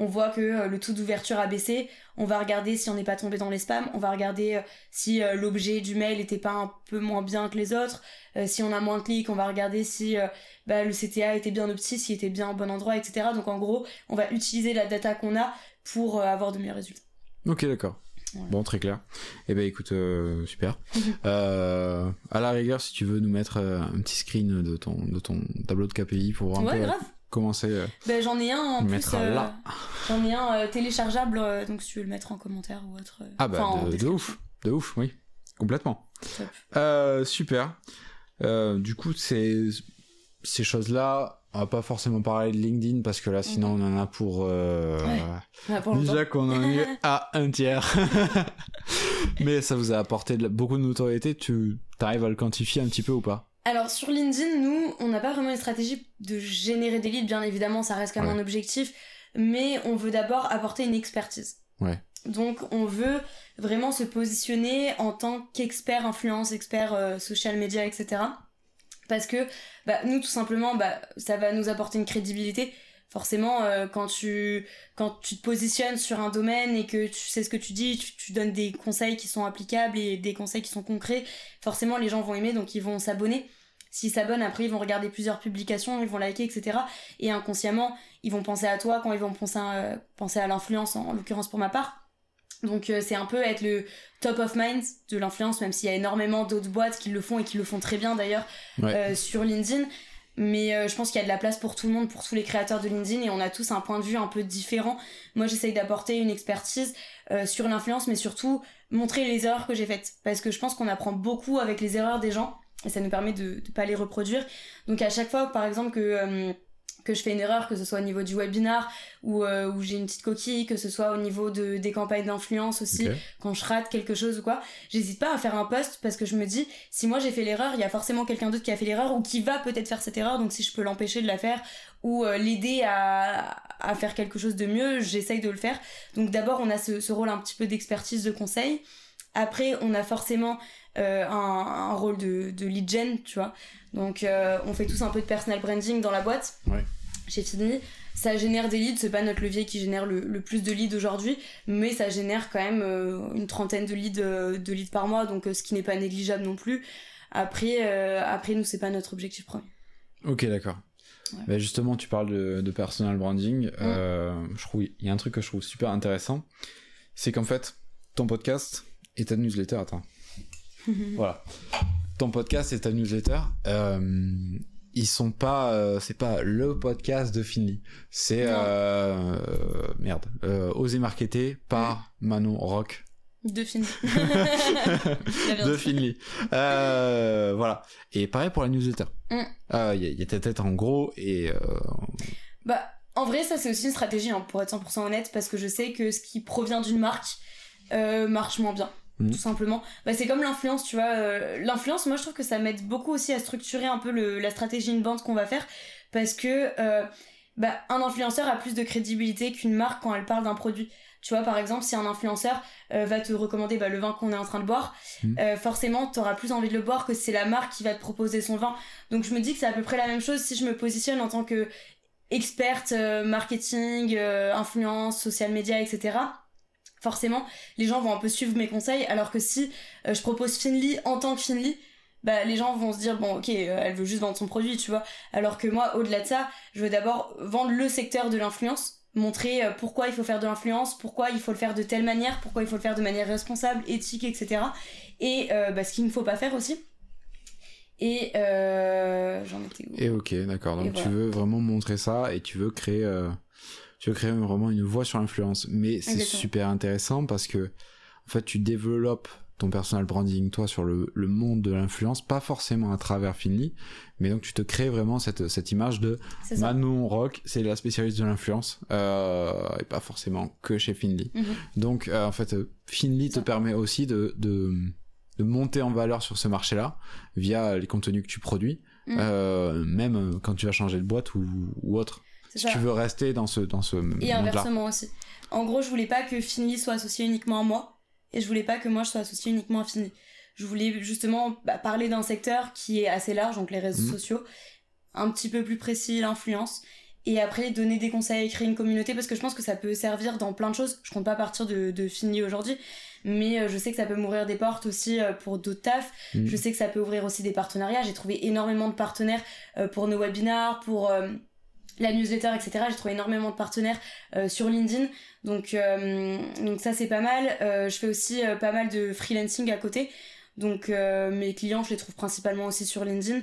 on voit que euh, le taux d'ouverture a baissé, on va regarder si on n'est pas tombé dans les spams, on va regarder euh, si euh, l'objet du mail était pas un peu moins bien que les autres, si on a moins de clics, on va regarder si bah, le CTA était bien opti, s'il était bien au bon endroit, etc. Donc en gros, on va utiliser la data qu'on a pour avoir de meilleurs résultats. Ok, d'accord. Voilà. Bon, très clair. Eh ben écoute, euh, super. Euh, à la rigueur, si tu veux nous mettre un petit screen de ton, de ton tableau de KPI pour voir un Ouais, peu grave. Comment c'est. euh, Ben, j'en ai un en plus. euh, là. J'en ai un euh, téléchargeable, donc si tu veux le mettre en commentaire ou autre. Ah bah de, ouf, de ouf, oui, complètement. Super. Du coup, ces, ces choses-là, on va pas forcément parler de LinkedIn parce que là, sinon, on en a pour. Mhm. Ouais. Déjà qu'on en est à un tiers. Mais ça vous a apporté de la- beaucoup de notoriété. Tu arrives à le quantifier un petit peu ou pas? Alors sur LinkedIn, nous, on n'a pas vraiment une stratégie de générer des leads, bien évidemment, ça reste quand même Ouais. un objectif, mais on veut d'abord apporter une expertise. Ouais. Donc on veut vraiment se positionner en tant qu'expert influence, expert euh, social media, etc. Parce que bah, nous, tout simplement, bah, ça va nous apporter une crédibilité. Forcément, euh, quand, tu, quand tu te positionnes sur un domaine et que tu sais ce que tu dis, tu, tu donnes des conseils qui sont applicables et des conseils qui sont concrets, forcément les gens vont aimer, donc ils vont s'abonner. s'ils s'abonnent, après ils vont regarder plusieurs publications, ils vont liker, etc. Et inconsciemment, ils vont penser à toi quand ils vont penser à, penser à l'influence, en, l'occurrence pour ma part. Donc c'est un peu être le top of mind de l'influence, même s'il y a énormément d'autres boîtes qui le font et qui le font très bien d'ailleurs sur LinkedIn. Mais euh, je pense qu'il y a de la place pour tout le monde, pour tous les créateurs de LinkedIn, et on a tous un point de vue un peu différent. Moi, j'essaye d'apporter une expertise euh, sur l'influence, mais surtout montrer les erreurs que j'ai faites. Parce que je pense qu'on apprend beaucoup avec les erreurs des gens, et ça nous permet de ne pas les reproduire. Donc à chaque fois, par exemple, que... Euh, que je fais une erreur, que ce soit au niveau du webinar ou euh, où j'ai une petite coquille, que ce soit au niveau de, des campagnes d'influence aussi, quand je rate quelque chose ou quoi, j'hésite pas à faire un post parce que je me dis, si moi j'ai fait l'erreur, il y a forcément quelqu'un d'autre qui a fait l'erreur ou qui va peut-être faire cette erreur, donc si je peux l'empêcher de la faire ou euh, l'aider à, à, faire quelque chose de mieux, j'essaye de le faire. Donc d'abord on a ce, ce, rôle un petit peu d'expertise, de conseil. Après on a forcément euh, un, un, rôle de, de lead gen, tu vois. Donc euh, on fait tous un peu de personal branding dans la boîte. Ouais. J'ai fini. Ça génère des leads, c'est pas notre levier qui génère le, plus de leads aujourd'hui, mais ça génère quand même euh, une trentaine de leads, de leads par mois, donc ce qui n'est pas négligeable non plus. Après, après nous, c'est pas notre objectif premier. Ok, d'accord. Bah, justement, tu parles de, de personal branding. Je trouve il y a un truc que je trouve super intéressant, c'est qu'en fait, ton podcast et ta newsletter, attends. Voilà ton podcast et ta newsletter, euh, ils sont pas, euh, c'est pas le podcast de Finly. C'est euh, merde, oser marketer par Manon Rock. De Finly. de Finly. voilà. Et pareil pour la newsletter. Il mm. y, a ta tête en gros et. Bah, en vrai, ça c'est aussi une stratégie, hein, pour être 100% honnête, parce que je sais que ce qui provient d'une marque marche moins bien. Mhm. tout simplement. Bah, c'est comme l'influence, tu vois. Euh, l'influence, moi, je trouve que ça m'aide beaucoup aussi à structurer un peu le, la stratégie de bande qu'on va faire parce que euh, bah, un influenceur a plus de crédibilité qu'une marque quand elle parle d'un produit. Tu vois, par exemple, si un influenceur euh, va te recommander bah, le vin qu'on est en train de boire, mhm. euh, forcément, tu auras plus envie de le boire que c'est la marque qui va te proposer son vin. Donc, je me dis que c'est à peu près la même chose si je me positionne en tant que experte marketing, influence, social media, etc forcément, les gens vont un peu suivre mes conseils, alors que si euh, je propose Finly en tant que Finly, bah, les gens vont se dire, bon, ok, euh, elle veut juste vendre son produit, tu vois. Alors que moi, au-delà de ça, je veux d'abord vendre le secteur de l'influence, montrer euh, pourquoi il faut faire de l'influence, pourquoi il faut le faire de telle manière, pourquoi il faut le faire de manière responsable, éthique, etc. Et bah, ce qu'il ne faut pas faire aussi. Et j'en étais où? Et ok, d'accord. Donc tu veux vraiment montrer ça et tu veux créer tu veux créer vraiment une voix sur l'influence. Mais c'est super intéressant parce que, en fait, tu développes ton personal branding, toi, sur le, le monde de l'influence, pas forcément à travers Finly, mais donc tu te crées vraiment cette, cette image de Manon Rock, c'est la spécialiste de l'influence, euh, et pas forcément que chez Finly. Mhm. Donc, euh, en fait, Finly te permet aussi de, de, de, monter en valeur sur ce marché-là, via les contenus que tu produis, mhm. euh, même quand tu vas changer de boîte ou, ou autre si tu veux rester dans ce dans ce et inversement aussi en gros je voulais pas que Finly soit associé uniquement à moi et je voulais pas que moi je sois associé uniquement à Finly je voulais justement bah, parler d'un secteur qui est assez large donc les réseaux mhm. sociaux un petit peu plus précis l'influence et après donner des conseils créer une communauté parce que je pense que ça peut servir dans plein de choses je compte pas partir de, de Finly aujourd'hui mais euh, je sais que ça peut m'ouvrir des portes aussi euh, pour d'autres tafs. Mhm. Je sais que ça peut ouvrir aussi des partenariats. J'ai trouvé énormément de partenaires euh, pour nos webinars, pour la newsletter, etc. J'ai trouvé énormément de partenaires euh, sur LinkedIn. Donc, euh, donc ça, c'est pas mal. Euh, je fais aussi pas mal de freelancing à côté. Donc mes clients, je les trouve principalement aussi sur LinkedIn.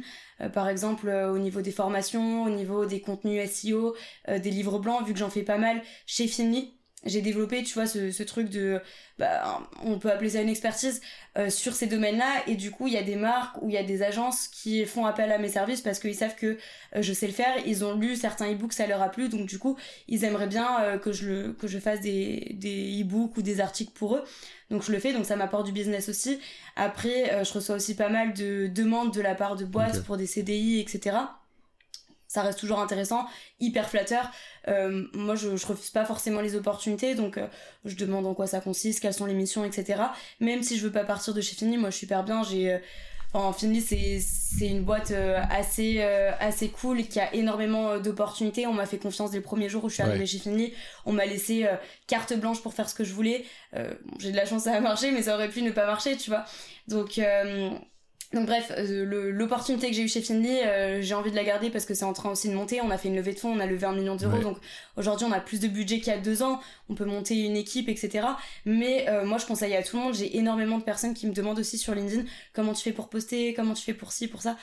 par exemple, au niveau des formations, au niveau des contenus SEO, des livres blancs, vu que j'en fais pas mal chez Finly j'ai développé tu vois ce, ce truc de bah, on peut appeler ça une expertise euh, sur ces domaines-là. Et du coup il y a des marques ou il y a des agences qui font appel à mes services parce qu'ils savent que euh, je sais le faire. Ils ont lu certains e-books ça leur a plu. Donc du coup ils aimeraient bien euh, que je le que je fasse des des e-books ou des articles pour eux. Donc je le fais. Donc ça m'apporte du business aussi. Après je reçois aussi pas mal de demandes de la part de boîtes pour des CDI etc ça reste toujours intéressant, hyper flatteur. Euh, moi, je, je refuse pas forcément les opportunités, donc euh, je demande en quoi ça consiste, quelles sont les missions, etc. Même si je veux pas partir de chez Finly, moi je suis hyper bien. J'ai, euh, enfin, Finly c'est c'est une boîte assez assez cool qui a énormément d'opportunités. On m'a fait confiance dès le premier jour où je suis arrivée chez Finly. On m'a laissé carte blanche pour faire ce que je voulais. J'ai de la chance ça a marché, mais ça aurait pu ne pas marcher, tu vois. Donc donc bref, euh, l'opportunité que j'ai eue chez Finley, euh, j'ai envie de la garder parce que c'est en train aussi de monter. On a fait une levée de fonds, on a levé un million d'euros, donc aujourd'hui on a plus de budget qu'il y a deux ans. On peut monter une équipe, etc. Mais euh, moi je conseille à tout le monde. J'ai énormément de personnes qui me demandent aussi sur LinkedIn comment tu fais pour poster, comment tu fais pour ci, pour ça.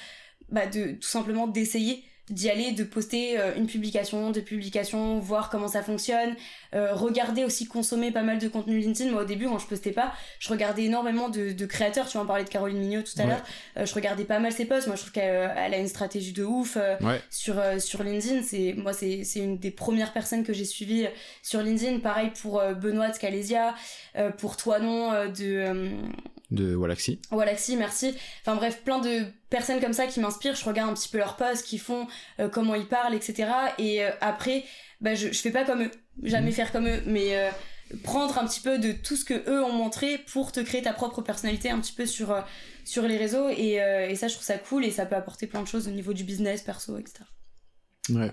Bah de tout simplement d'essayer d'y aller, de poster euh, une publication, deux publications, voir comment ça fonctionne, euh, regarder aussi consommer pas mal de contenu LinkedIn. Moi au début quand je postais pas, je regardais énormément de, de créateurs, tu en parler de Caroline Mignot tout à l'heure, euh, je regardais pas mal ses posts, moi je trouve qu'elle a une stratégie de ouf sur, sur LinkedIn, c'est moi c'est une des premières personnes que j'ai suivies sur LinkedIn, pareil pour Benoît de Scalesia, pour toi non de de Walaxy. Walaxy, merci. Enfin bref, plein de personnes comme ça qui m'inspirent. Je regarde un petit peu leurs posts, qui font, euh, comment ils parlent, etc. Et euh, après, bah, je, je fais pas comme eux. Jamais mhm. faire comme eux, mais euh, prendre un petit peu de tout ce que eux ont montré pour te créer ta propre personnalité un petit peu sur, sur les réseaux. Et, et, ça, je trouve ça cool et ça peut apporter plein de choses au niveau du business, perso, etc. Ouais.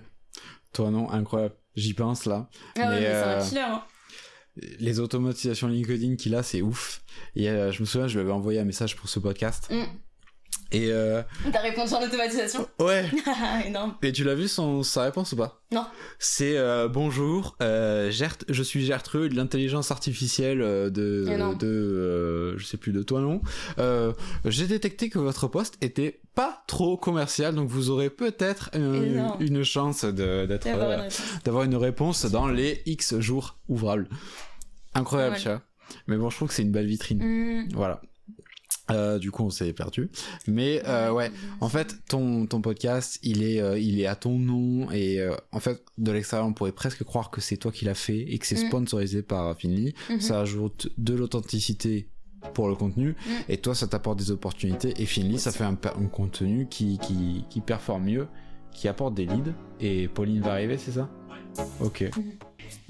Toi, non, incroyable. J'y pense là. Ah ouais, mais, c'est un killer. Hein les automatisations LinkedIn qu'il a, c'est ouf. Et euh, je me souviens, je lui avais envoyé un message pour ce podcast. Mm. Et euh... T'as répondu en automatisation Ouais. Énorme. Et tu l'as vu son, sa réponse ou pas? Non. C'est euh, bonjour, euh, Gert, je suis Gertrude, l'intelligence artificielle euh, de, de euh, je sais plus de toi non. Euh, j'ai détecté que votre poste était pas trop commercial, donc vous aurez peut-être une, une, chance d'être d'avoir une, réponse dans les X jours ouvrables. Incroyable, tu vois. Mais bon, je trouve que c'est une belle vitrine. Mm. Voilà. Euh, du coup, on s'est perdu. Mais euh, ouais, en fait, ton, ton podcast, il est, euh, il est à ton nom. Et en fait, de l'extérieur, on pourrait presque croire que c'est toi qui l'as fait et que c'est mm. sponsorisé par Finly. Mm-hmm. Ça ajoute de l'authenticité pour le contenu. Mm. Et toi, ça t'apporte des opportunités. Et Finly, ça fait un, un, contenu qui, qui, qui performe mieux, qui apporte des leads. Et Pauline va arriver, c'est ça? Ok.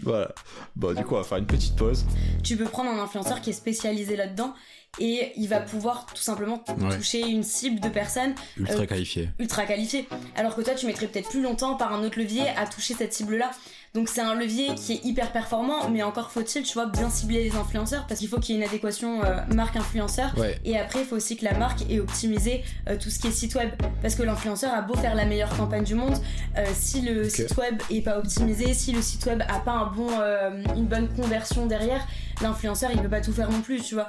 Voilà. Bon, du coup, on va faire une petite pause. Tu peux prendre un influenceur qui est spécialisé là-dedans et il va pouvoir tout simplement toucher une cible de personnes ultra euh, qualifiées. Ultra qualifiées. Alors que toi, tu mettrais peut-être plus longtemps par un autre levier à toucher cette cible-là. Donc c'est un levier qui est hyper performant, mais encore faut-il, tu vois, bien cibler les influenceurs parce qu'il faut qu'il y ait une adéquation euh, marque-influenceur. Et après, il faut aussi que la marque ait optimisé euh, tout ce qui est site web. Parce que l'influenceur a beau faire la meilleure campagne du monde, si le site web est pas optimisé, si le site web a pas un bon, une bonne conversion derrière, l'influenceur il peut pas tout faire non plus, tu vois.